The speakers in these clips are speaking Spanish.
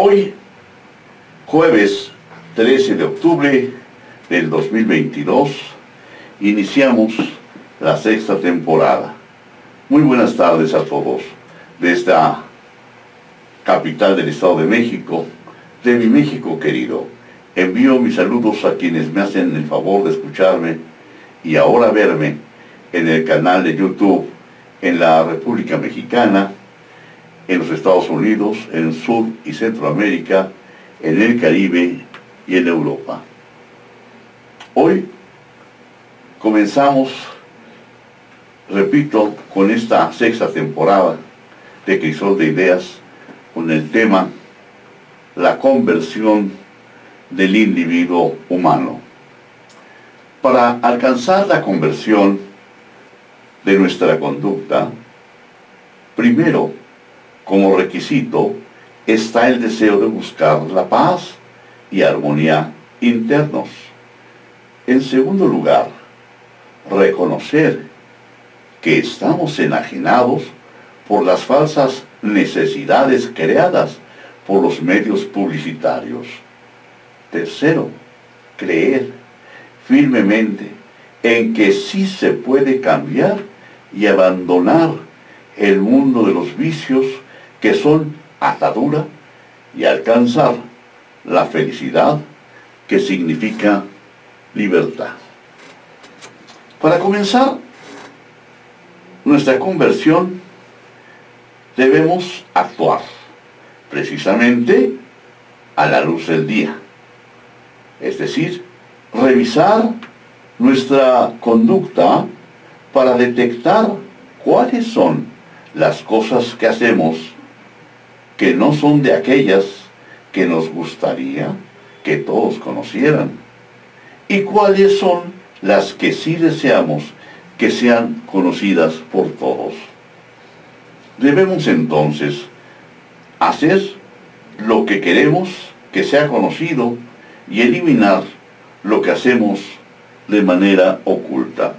Hoy, jueves 13 de octubre del 2022, iniciamos la sexta temporada. Muy buenas tardes a todos. De esta capital del Estado de México, de mi México querido. Envío mis saludos a quienes me hacen el favor de escucharme y ahora verme en el canal de YouTube en la República Mexicana, en los Estados Unidos, en Sur y Centroamérica, en el Caribe y en Europa. Hoy comenzamos, repito, con esta sexta temporada de Crisol de Ideas, con el tema la conversión del individuo humano. Para alcanzar la conversión de nuestra conducta, primero, como requisito, está el deseo de buscar la paz y armonía internos. En segundo lugar, reconocer que estamos enajenados por las falsas necesidades creadas por los medios publicitarios. Tercero, creer firmemente en que sí se puede cambiar y abandonar el mundo de los vicios que son atadura y alcanzar la felicidad que significa libertad. Para comenzar nuestra conversión debemos actuar precisamente a la luz del día. Es decir, revisar nuestra conducta para detectar cuáles son las cosas que hacemos que no son de aquellas que nos gustaría que todos conocieran y cuáles son las que sí deseamos que sean conocidas por todos. Debemos entonces hacer lo que queremos que sea conocido y eliminar lo que hacemos de manera oculta.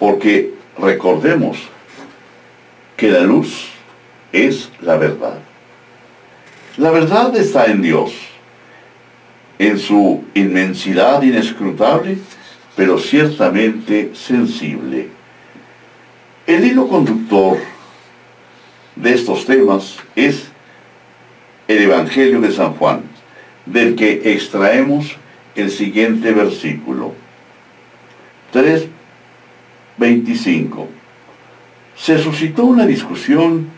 Porque recordemos que la luz es la verdad. La verdad está en Dios, en su inmensidad inescrutable, pero ciertamente sensible. El hilo conductor de estos temas es el Evangelio de San Juan, del que extraemos el siguiente versículo. 3.25. Se suscitó una discusión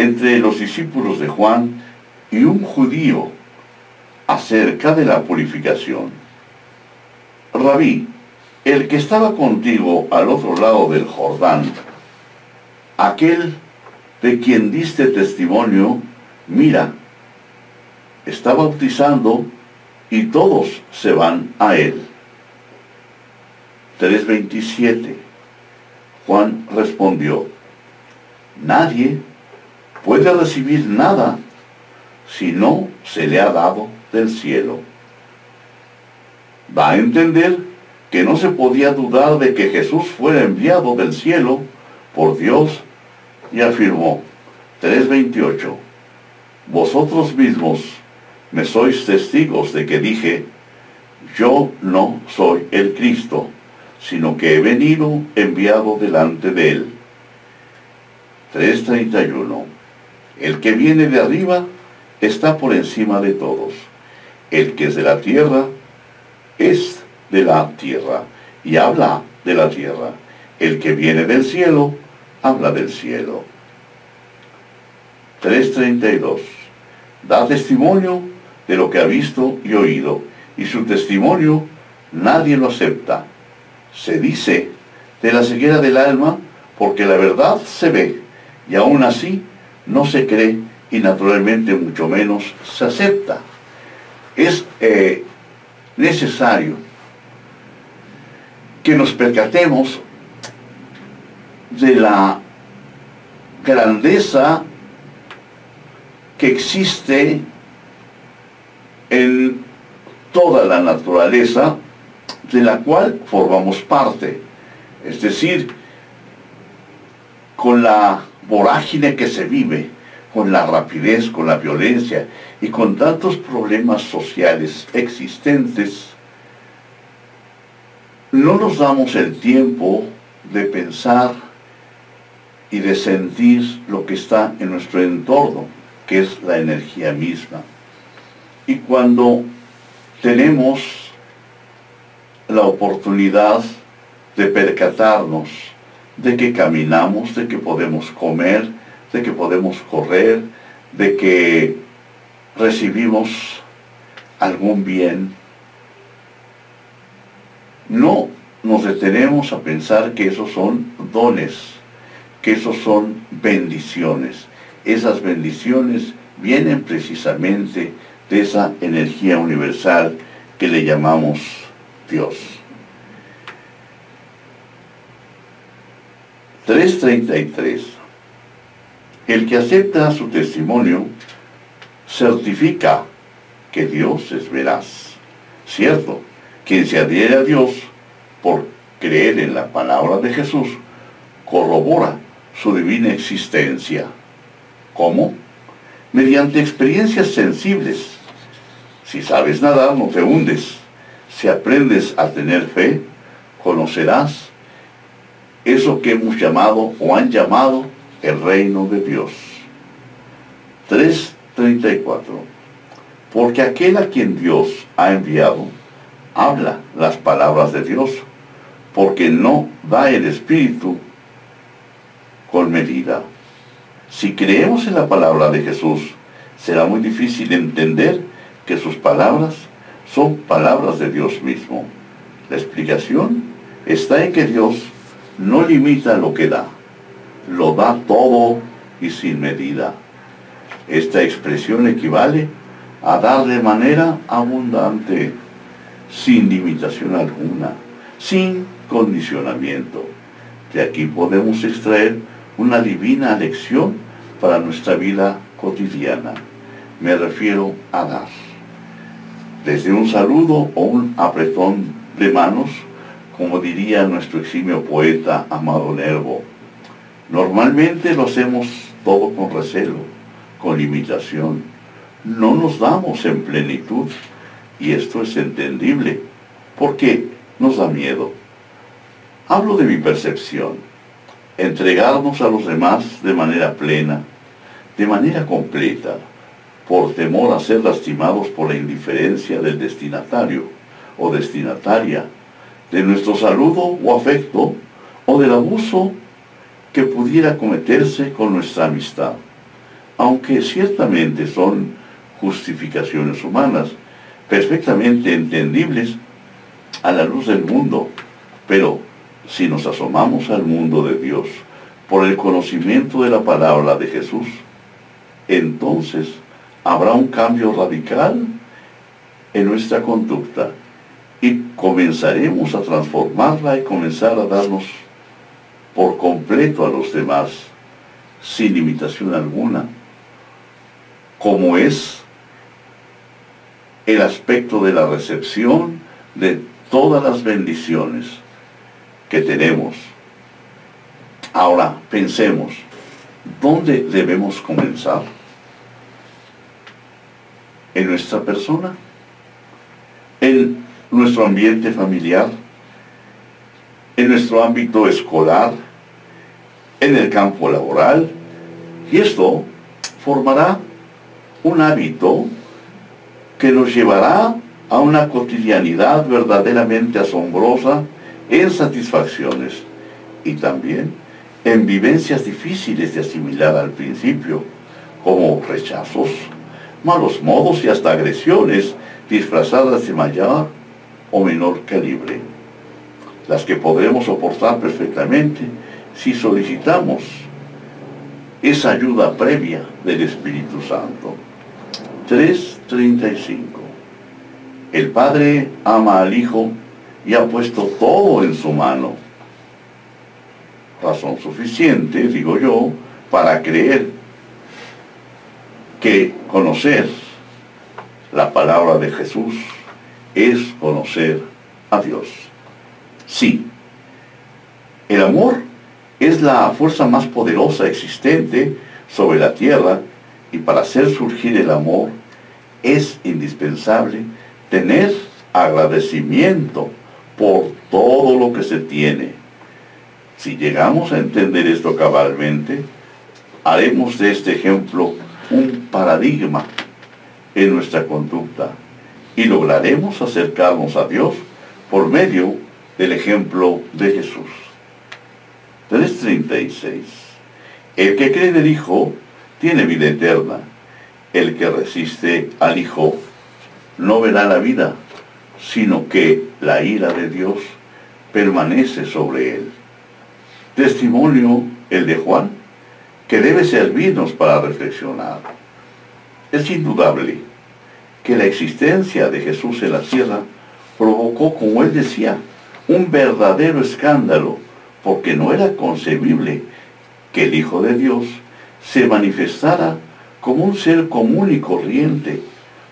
entre los discípulos de Juan y un judío acerca de la purificación. Rabí, el que estaba contigo al otro lado del Jordán, aquel de quien diste testimonio, mira, está bautizando y todos se van a él. 3.27 Juan respondió, nadie puede recibir nada si no se le ha dado del cielo. Da a entender que no se podía dudar de que Jesús fuera enviado del cielo por Dios y afirmó, 3.28, vosotros mismos me sois testigos de que dije, yo no soy el Cristo, sino que he venido enviado delante de él. 3.31 El que viene de arriba está por encima de todos. El que es de la tierra es de la tierra y habla de la tierra. El que viene del cielo habla del cielo. 3.32 Da testimonio de lo que ha visto y oído, y su testimonio nadie lo acepta. Se dice de la ceguera del alma porque la verdad se ve, y aún así no se cree y naturalmente mucho menos se acepta. Es eh, necesario que nos percatemos de la grandeza que existe en toda la naturaleza de la cual formamos parte. Es decir, con la vorágine que se vive, con la rapidez, con la violencia y con tantos problemas sociales existentes, no nos damos el tiempo de pensar y de sentir lo que está en nuestro entorno, que es la energía misma. Y cuando tenemos la oportunidad de percatarnos de que caminamos, de que podemos comer, de que podemos correr, de que recibimos algún bien, no nos detenemos a pensar que esos son dones, que esos son bendiciones. Esas bendiciones vienen precisamente de esa energía universal que le llamamos Dios. 3.33. El que acepta su testimonio certifica que Dios es veraz. Cierto, quien se adhiere a Dios por creer en la palabra de Jesús, corrobora su divina existencia. ¿Cómo? Mediante experiencias sensibles. Si sabes nadar, no te hundes. Si aprendes a tener fe, conocerás eso que hemos llamado o han llamado el reino de Dios. 3.34. Porque aquel a quien Dios ha enviado, habla las palabras de Dios, porque no da el Espíritu con medida. Si creemos en la palabra de Jesús, será muy difícil entender que sus palabras son palabras de Dios mismo. La explicación está en que Dios no limita lo que da, lo da todo y sin medida. Esta expresión equivale a dar de manera abundante, sin limitación alguna, sin condicionamiento. De aquí podemos extraer una divina lección para nuestra vida cotidiana. Me refiero a dar. Desde un saludo o un apretón de manos, como diría nuestro eximio poeta Amado Nervo. Normalmente lo hacemos todo con recelo, con limitación. No nos damos en plenitud y esto es entendible porque nos da miedo. Hablo de mi percepción. Entregarnos a los demás de manera plena, de manera completa, por temor a ser lastimados por la indiferencia del destinatario o destinataria, de nuestro saludo o afecto, o del abuso que pudiera cometerse con nuestra amistad. Aunque ciertamente son justificaciones humanas, perfectamente entendibles a la luz del mundo, pero si nos asomamos al mundo de Dios por el conocimiento de la palabra de Jesús, entonces habrá un cambio radical en nuestra conducta y comenzaremos a transformarla y comenzar a darnos por completo a los demás sin limitación alguna, como es el aspecto de la recepción de todas las bendiciones que tenemos. Ahora pensemos, ¿dónde debemos comenzar? ¿En nuestra persona? ¿En nuestro ambiente familiar? ¿En nuestro ámbito escolar? ¿En el campo laboral? Y esto formará un hábito que nos llevará a una cotidianidad verdaderamente asombrosa en satisfacciones y también en vivencias difíciles de asimilar al principio, como rechazos, malos modos y hasta agresiones disfrazadas de mayor o menor calibre, las que podremos soportar perfectamente si solicitamos esa ayuda previa del Espíritu Santo. 3.35 El Padre ama al Hijo y ha puesto todo en su mano. Razón suficiente, digo yo, para creer que conocer la palabra de Jesús es conocer a Dios. Sí, el amor es la fuerza más poderosa existente sobre la tierra Y para hacer surgir el amor es indispensable tener agradecimiento por todo lo que se tiene. Si llegamos a entender esto cabalmente, haremos de este ejemplo un paradigma en nuestra conducta y lograremos acercarnos a Dios por medio del ejemplo de Jesús. 3.36 El que cree en el Hijo tiene vida eterna. El que resiste al Hijo no verá la vida, sino que la ira de Dios permanece sobre él. Testimonio el de Juan, que debe servirnos para reflexionar. Es indudable que la existencia de Jesús en la tierra provocó, como él decía, un verdadero escándalo, porque no era concebible que el Hijo de Dios se manifestara como un ser común y corriente,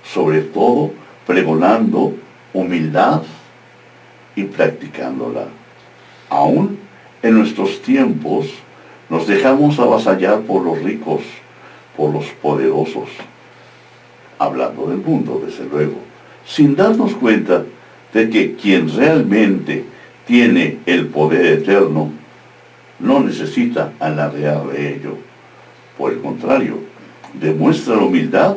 sobre todo pregonando humildad y practicándola. Aún en nuestros tiempos nos dejamos avasallar por los ricos, por los poderosos, hablando del mundo, desde luego, sin darnos cuenta de que quien realmente tiene el poder eterno no necesita alardear de ello. Por el contrario, demuestra la humildad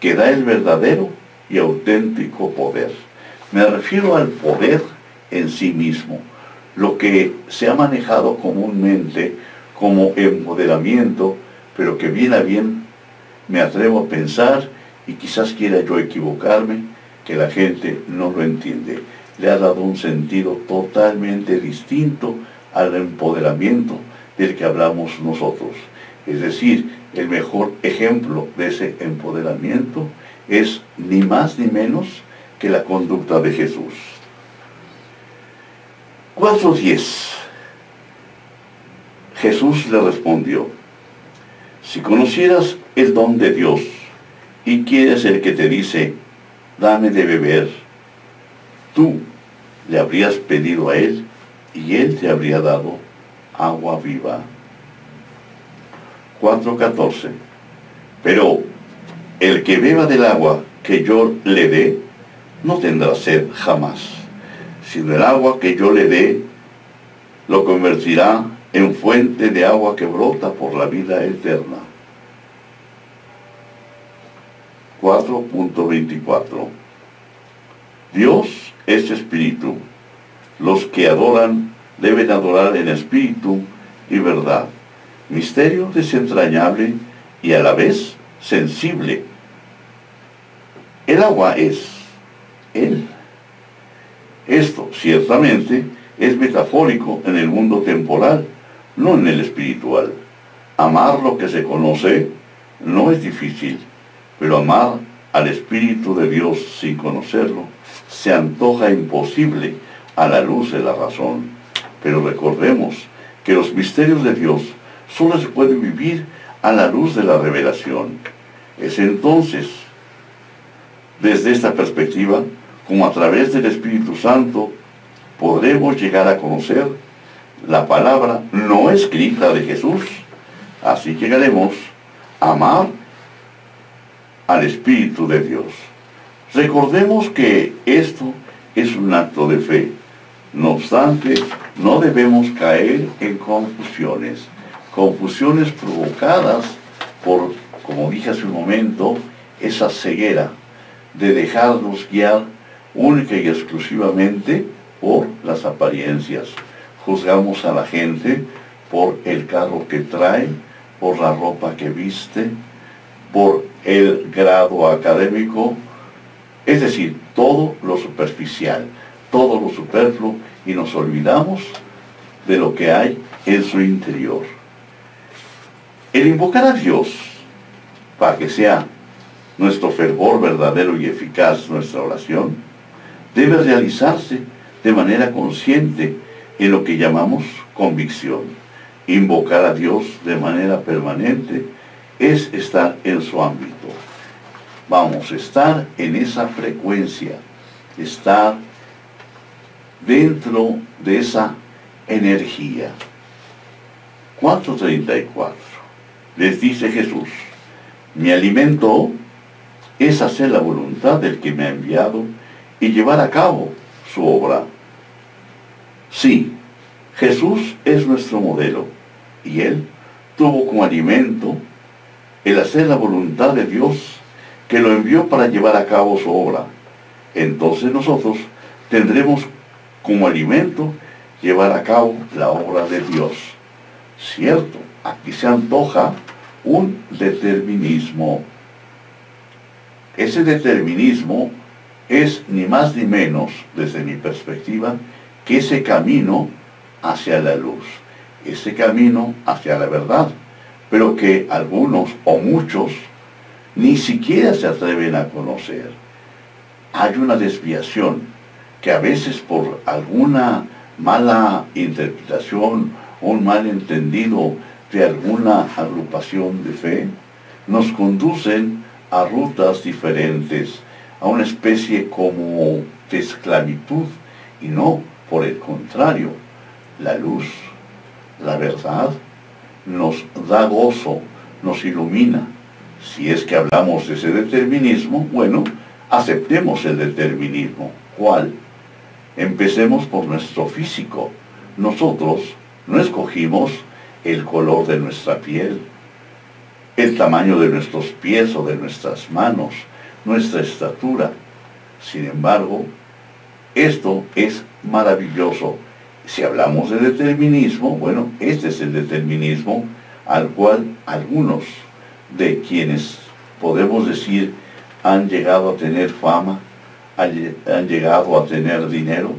que da el verdadero y auténtico poder. Me refiero al poder en sí mismo, lo que se ha manejado comúnmente como empoderamiento, pero que bien a bien me atrevo a pensar, y quizás quiera yo equivocarme, que la gente no lo entiende. Le ha dado un sentido totalmente distinto al empoderamiento del que hablamos nosotros. Es decir, el mejor ejemplo de ese empoderamiento es ni más ni menos que la conducta de Jesús. 4.10 Jesús le respondió, si conocieras el don de Dios y quieres el que te dice, dame de beber, tú le habrías pedido a él y él te habría dado agua viva. 4.14 Pero el que beba del agua que yo le dé, no tendrá sed jamás, sino el agua que yo le dé lo convertirá en fuente de agua que brota por la vida eterna. 4.24 Dios es espíritu. Los que adoran deben adorar en espíritu y verdad. Misterio desentrañable y a la vez sensible el agua es Él. Esto ciertamente es metafórico en el mundo temporal, no en el espiritual. Amar lo que se conoce no es difícil, pero amar al Espíritu de Dios sin conocerlo se antoja imposible a la luz de la razón. Pero recordemos que los misterios de Dios solo se pueden vivir a la luz de la revelación. Es entonces desde esta perspectiva, como a través del Espíritu Santo, podremos llegar a conocer la palabra no escrita de Jesús. Así llegaremos a amar al Espíritu de Dios. Recordemos que esto es un acto de fe. No obstante, no debemos caer en confusiones. Confusiones provocadas por, como dije hace un momento, esa ceguera de dejarnos guiar única y exclusivamente por las apariencias. Juzgamos a la gente por el carro que trae, por la ropa que viste, por el grado académico, es decir, todo lo superficial, todo lo superfluo y nos olvidamos de lo que hay en su interior. El invocar a Dios para que sea nuestro fervor verdadero y eficaz, nuestra oración, debe realizarse de manera consciente en lo que llamamos convicción. Invocar a Dios de manera permanente es estar en su ámbito. Vamos, estar en esa frecuencia, estar dentro de esa energía. 4.34. Les dice Jesús, Mi alimento es hacer la voluntad del que me ha enviado y llevar a cabo su obra. Sí, Jesús es nuestro modelo y Él tuvo como alimento el hacer la voluntad de Dios que lo envió para llevar a cabo su obra. Entonces nosotros tendremos como alimento llevar a cabo la obra de Dios. Cierto, aquí se antoja un determinismo. Ese determinismo es ni más ni menos, desde mi perspectiva, que ese camino hacia la luz, ese camino hacia la verdad, pero que algunos o muchos ni siquiera se atreven a conocer. Hay una desviación que a veces por alguna mala interpretación o un mal entendido de alguna agrupación de fe, nos conducen a rutas diferentes, a una especie como de esclavitud y no por el contrario, la luz, la verdad, nos da gozo, nos ilumina. Si es que hablamos de ese determinismo, bueno, aceptemos el determinismo. ¿Cuál? Empecemos por nuestro físico. Nosotros no escogimos el color de nuestra piel, el tamaño de nuestros pies o de nuestras manos, nuestra estatura. Sin embargo, esto es maravilloso. Si hablamos de determinismo, bueno, este es el determinismo al cual algunos de quienes podemos decir han llegado a tener fama, han llegado a tener dinero,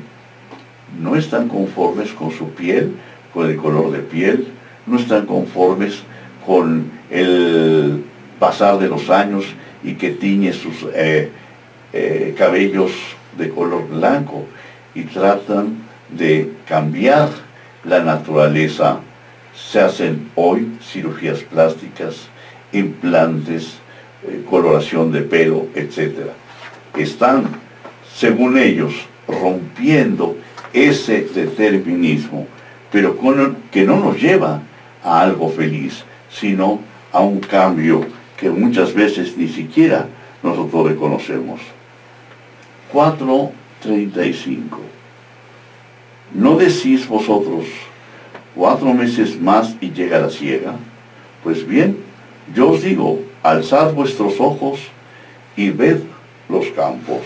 no están conformes con su piel, con el color de piel, no están conformes con el pasar de los años y que tiñe sus eh, eh, cabellos de color blanco y tratan de cambiar la naturaleza. Se hacen hoy cirugías plásticas, implantes, eh, coloración de pelo, etc. Están, según ellos, rompiendo ese determinismo, pero que no nos lleva a algo feliz, sino a un cambio que muchas veces ni siquiera nosotros reconocemos. 4.35 ¿No decís vosotros cuatro meses más y llega la ciega? Pues bien, yo os digo, alzad vuestros ojos y ved los campos,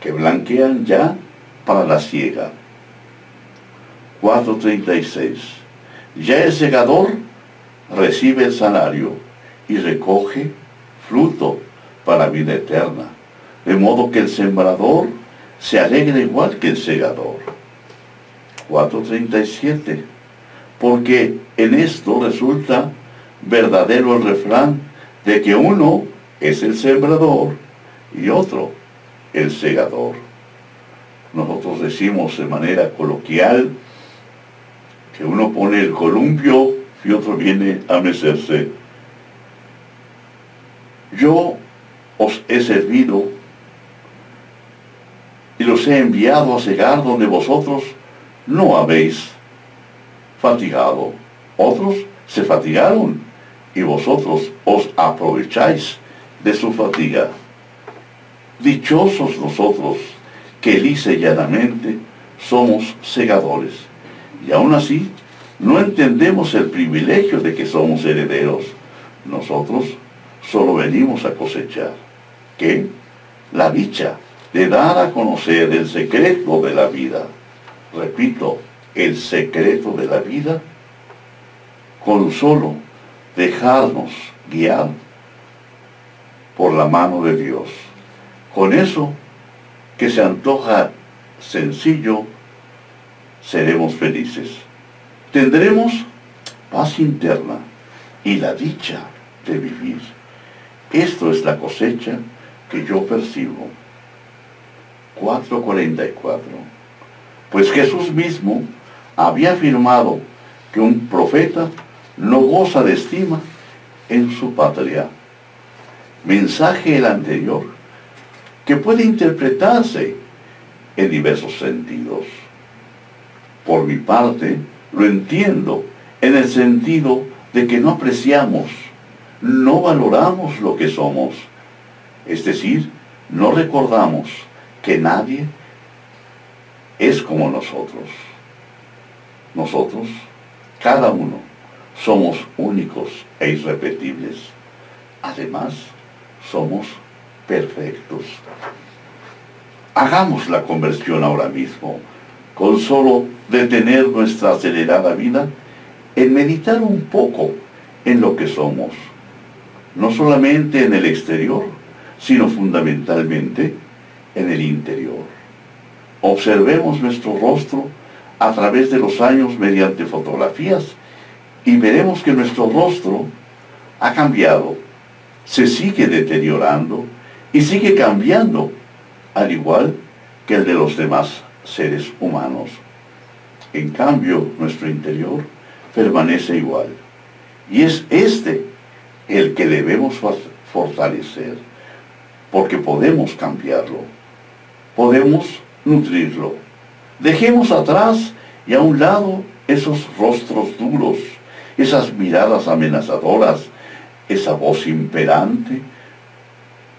que blanquean ya para la ciega. 4.36 Ya el segador recibe el salario y recoge fruto para vida eterna de modo que el sembrador se alegra igual que el segador. 4.37. Porque en esto resulta verdadero el refrán de que uno es el sembrador y otro el segador. Nosotros decimos de manera coloquial que uno pone el columpio y otro viene a mecerse. Yo os he servido y los he enviado a cegar donde vosotros no habéis fatigado. Otros se fatigaron y vosotros os aprovecháis de su fatiga. Dichosos nosotros que y llanamente somos segadores. Y aún así no entendemos el privilegio de que somos herederos. Nosotros solo venimos a cosechar. ¿Qué? La dicha de dar a conocer el secreto de la vida. Repito, el secreto de la vida con solo dejarnos guiar por la mano de Dios. Con eso que se antoja sencillo, seremos felices. Tendremos paz interna y la dicha de vivir. Esto es la cosecha que yo percibo 4.44. Pues Jesús mismo había afirmado que un profeta no goza de estima en su patria. Mensaje el anterior que puede interpretarse en diversos sentidos. Por mi parte, lo entiendo en el sentido de que no apreciamos no valoramos lo que somos. Es decir, no recordamos que nadie es como nosotros. Nosotros, cada uno, somos únicos e irrepetibles. Además, somos perfectos. Hagamos la conversión ahora mismo, con solo detener nuestra acelerada vida en meditar un poco en lo que somos, no solamente en el exterior, sino fundamentalmente en el interior. Observemos nuestro rostro a través de los años mediante fotografías y veremos que nuestro rostro ha cambiado, se sigue deteriorando y sigue cambiando, al igual que el de los demás seres humanos. En cambio, nuestro interior permanece igual. Y es este el que debemos fortalecer, porque podemos cambiarlo, podemos nutrirlo. Dejemos atrás y a un lado esos rostros duros, esas miradas amenazadoras, esa voz imperante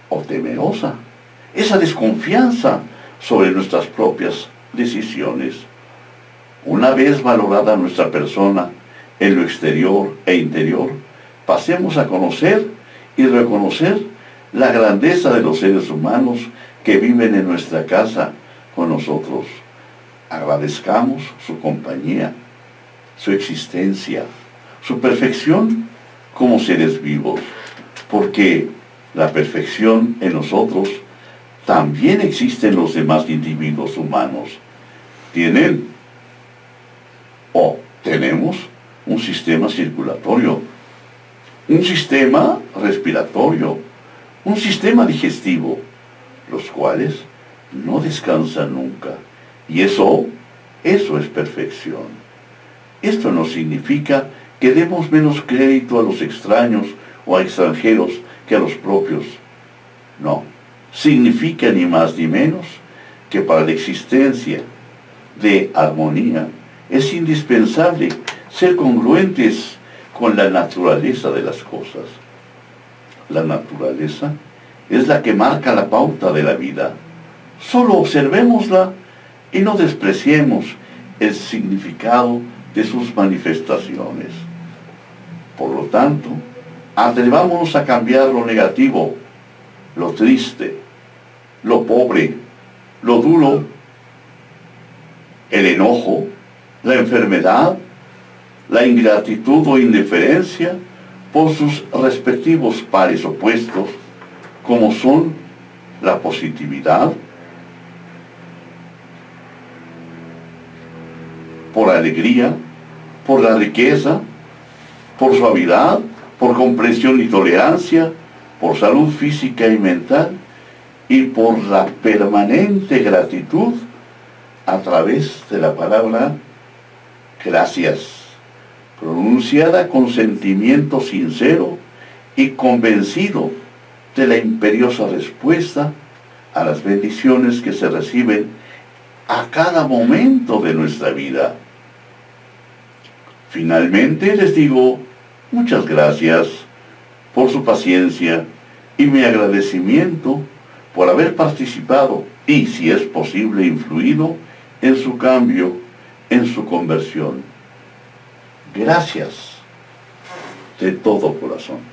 o temerosa, esa desconfianza sobre nuestras propias decisiones. Una vez valorada nuestra persona en lo exterior e interior, pasemos a conocer y reconocer la grandeza de los seres humanos que viven en nuestra casa con nosotros. Agradezcamos su compañía, su existencia, su perfección como seres vivos, porque la perfección en nosotros también existe en los demás individuos humanos. Tienen o tenemos un sistema circulatorio, un sistema respiratorio, un sistema digestivo, los cuales no descansan nunca. Y eso, eso es perfección. Esto no significa que demos menos crédito a los extraños o a extranjeros que a los propios. No, significa ni más ni menos que para la existencia de armonía es indispensable ser congruentes con la naturaleza de las cosas. La naturaleza es la que marca la pauta de la vida. Solo observémosla y no despreciemos el significado de sus manifestaciones. Por lo tanto, atrevámonos a cambiar lo negativo, lo triste, lo pobre, lo duro, el enojo, la enfermedad, la ingratitud o indiferencia por sus respectivos pares opuestos, como son la positividad, por alegría, por la riqueza, por suavidad, por comprensión y tolerancia, por salud física y mental y por la permanente gratitud a través de la palabra gracias, pronunciada con sentimiento sincero y convencido de la imperiosa respuesta a las bendiciones que se reciben a cada momento de nuestra vida. Finalmente les digo muchas gracias por su paciencia y mi agradecimiento por haber participado y, si es posible, influido en su cambio, en su conversión. Gracias de todo corazón.